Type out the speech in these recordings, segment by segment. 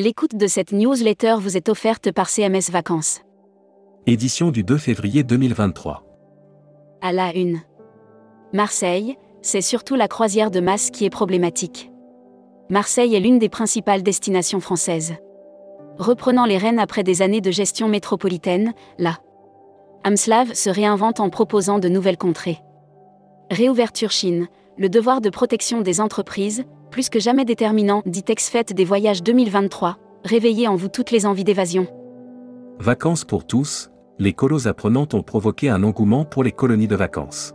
L'écoute de cette newsletter vous est offerte par CMS Vacances. Édition du 2 février 2023. À la une. Marseille, c'est surtout la croisière de masse qui est problématique. Marseille est l'une des principales destinations françaises. Reprenant les rênes après des années de gestion métropolitaine, la Amslav se réinvente en proposant de nouvelles contrées. Réouverture Chine, le devoir de protection des entreprises, plus que jamais déterminant, dit ex-fête des voyages 2023, réveillez en vous toutes les envies d'évasion. Vacances pour tous, les colos apprenantes ont provoqué un engouement pour les colonies de vacances.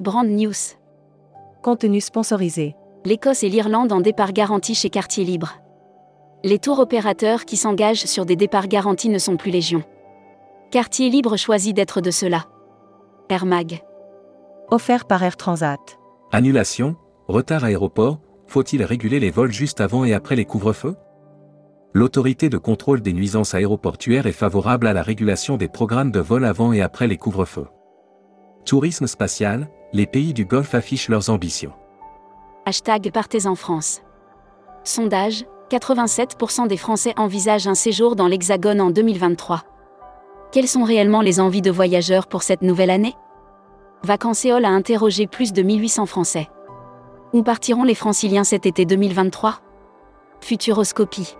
Brand News. Contenu sponsorisé. L'Écosse et l'Irlande en départ garanti chez Quartier Libre. Les tours opérateurs qui s'engagent sur des départs garantis ne sont plus légion. Quartier Libre choisit d'être de cela. Air Mag. Offert par Air Transat. Annulation, retard aéroport, faut-il réguler les vols juste avant et après les couvre-feux? L'autorité de contrôle des nuisances aéroportuaires est favorable à la régulation des programmes de vol avant et après les couvre-feux. Tourisme spatial, les pays du Golfe affichent leurs ambitions. Hashtag Partez en France. Sondage 87% des Français envisagent un séjour dans l'Hexagone en 2023. Quelles sont réellement les envies de voyageurs pour cette nouvelle année? Vacanceol a interrogé plus de 1800 Français. Où partiront les franciliens cet été 2023 Futuroscopie.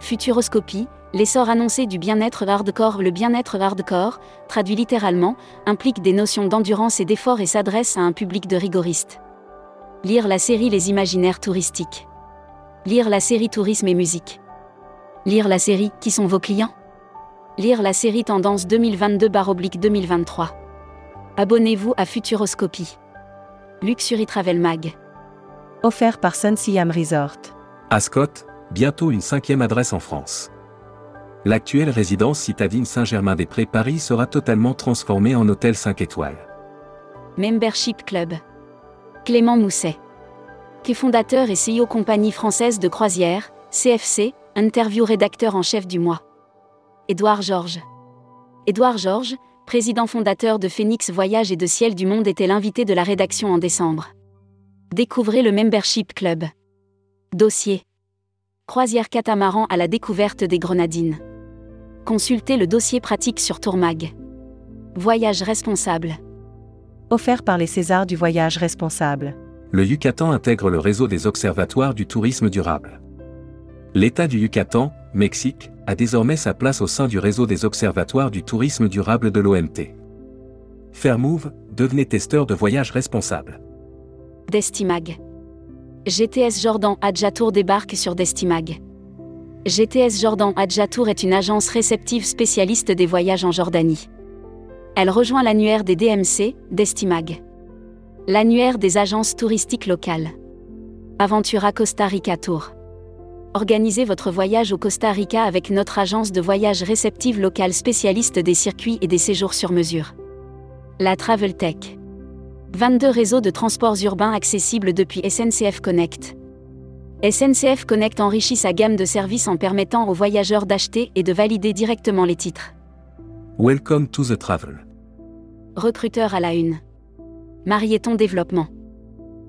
Futuroscopie, l'essor annoncé du bien-être hardcore. Le bien-être hardcore, traduit littéralement, implique des notions d'endurance et d'effort et s'adresse à un public de rigoristes. Lire la série Les imaginaires touristiques. Lire la série Tourisme et musique. Lire la série Qui sont vos clients? Lire la série Tendance 2022-2023. Abonnez-vous à Futuroscopie. Luxury Travel Mag. Offert par Sun Siam Resort. Ascot, bientôt une cinquième adresse en France. L'actuelle résidence citadine Saint-Germain-des-Prés Paris sera totalement transformée en hôtel 5 étoiles. Membership Club. Clément Mousset. Qui est fondateur et CEO compagnie française de croisière, CFC, interview rédacteur en chef du mois. Édouard Georges. Édouard Georges, président fondateur de Phoenix Voyage et de Ciel du Monde, était l'invité de la rédaction en décembre. Découvrez le Membership Club. Dossier. Croisière catamaran à la découverte des Grenadines. Consultez le dossier pratique sur Tourmag. Voyage responsable. Offert par les Césars du voyage responsable. Le Yucatan intègre le réseau des observatoires du tourisme durable. L'État du Yucatan, Mexique, a désormais sa place au sein du réseau des observatoires du tourisme durable de l'OMT. Fairmove, devenez testeur de voyage responsable. Destimag. GTS Jordan Adjatour débarque sur Destimag. GTS Jordan Adjatour est une agence réceptive spécialiste des voyages en Jordanie. Elle rejoint l'annuaire des DMC, Destimag. L'annuaire des agences touristiques locales. Aventura Costa Rica Tour. Organisez votre voyage au Costa Rica avec notre agence de voyage réceptive locale spécialiste des circuits et des séjours sur mesure. La Travel Tech. 22 réseaux de transports urbains accessibles depuis SNCF Connect. SNCF Connect enrichit sa gamme de services en permettant aux voyageurs d'acheter et de valider directement les titres. Welcome to the travel. Recruteur à la une. Marieton Développement.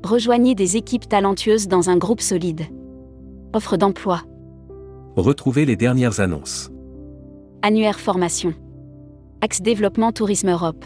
Rejoignez des équipes talentueuses dans un groupe solide. Offre d'emploi. Retrouvez les dernières annonces. Annuaire formation. Axe Développement Tourisme Europe.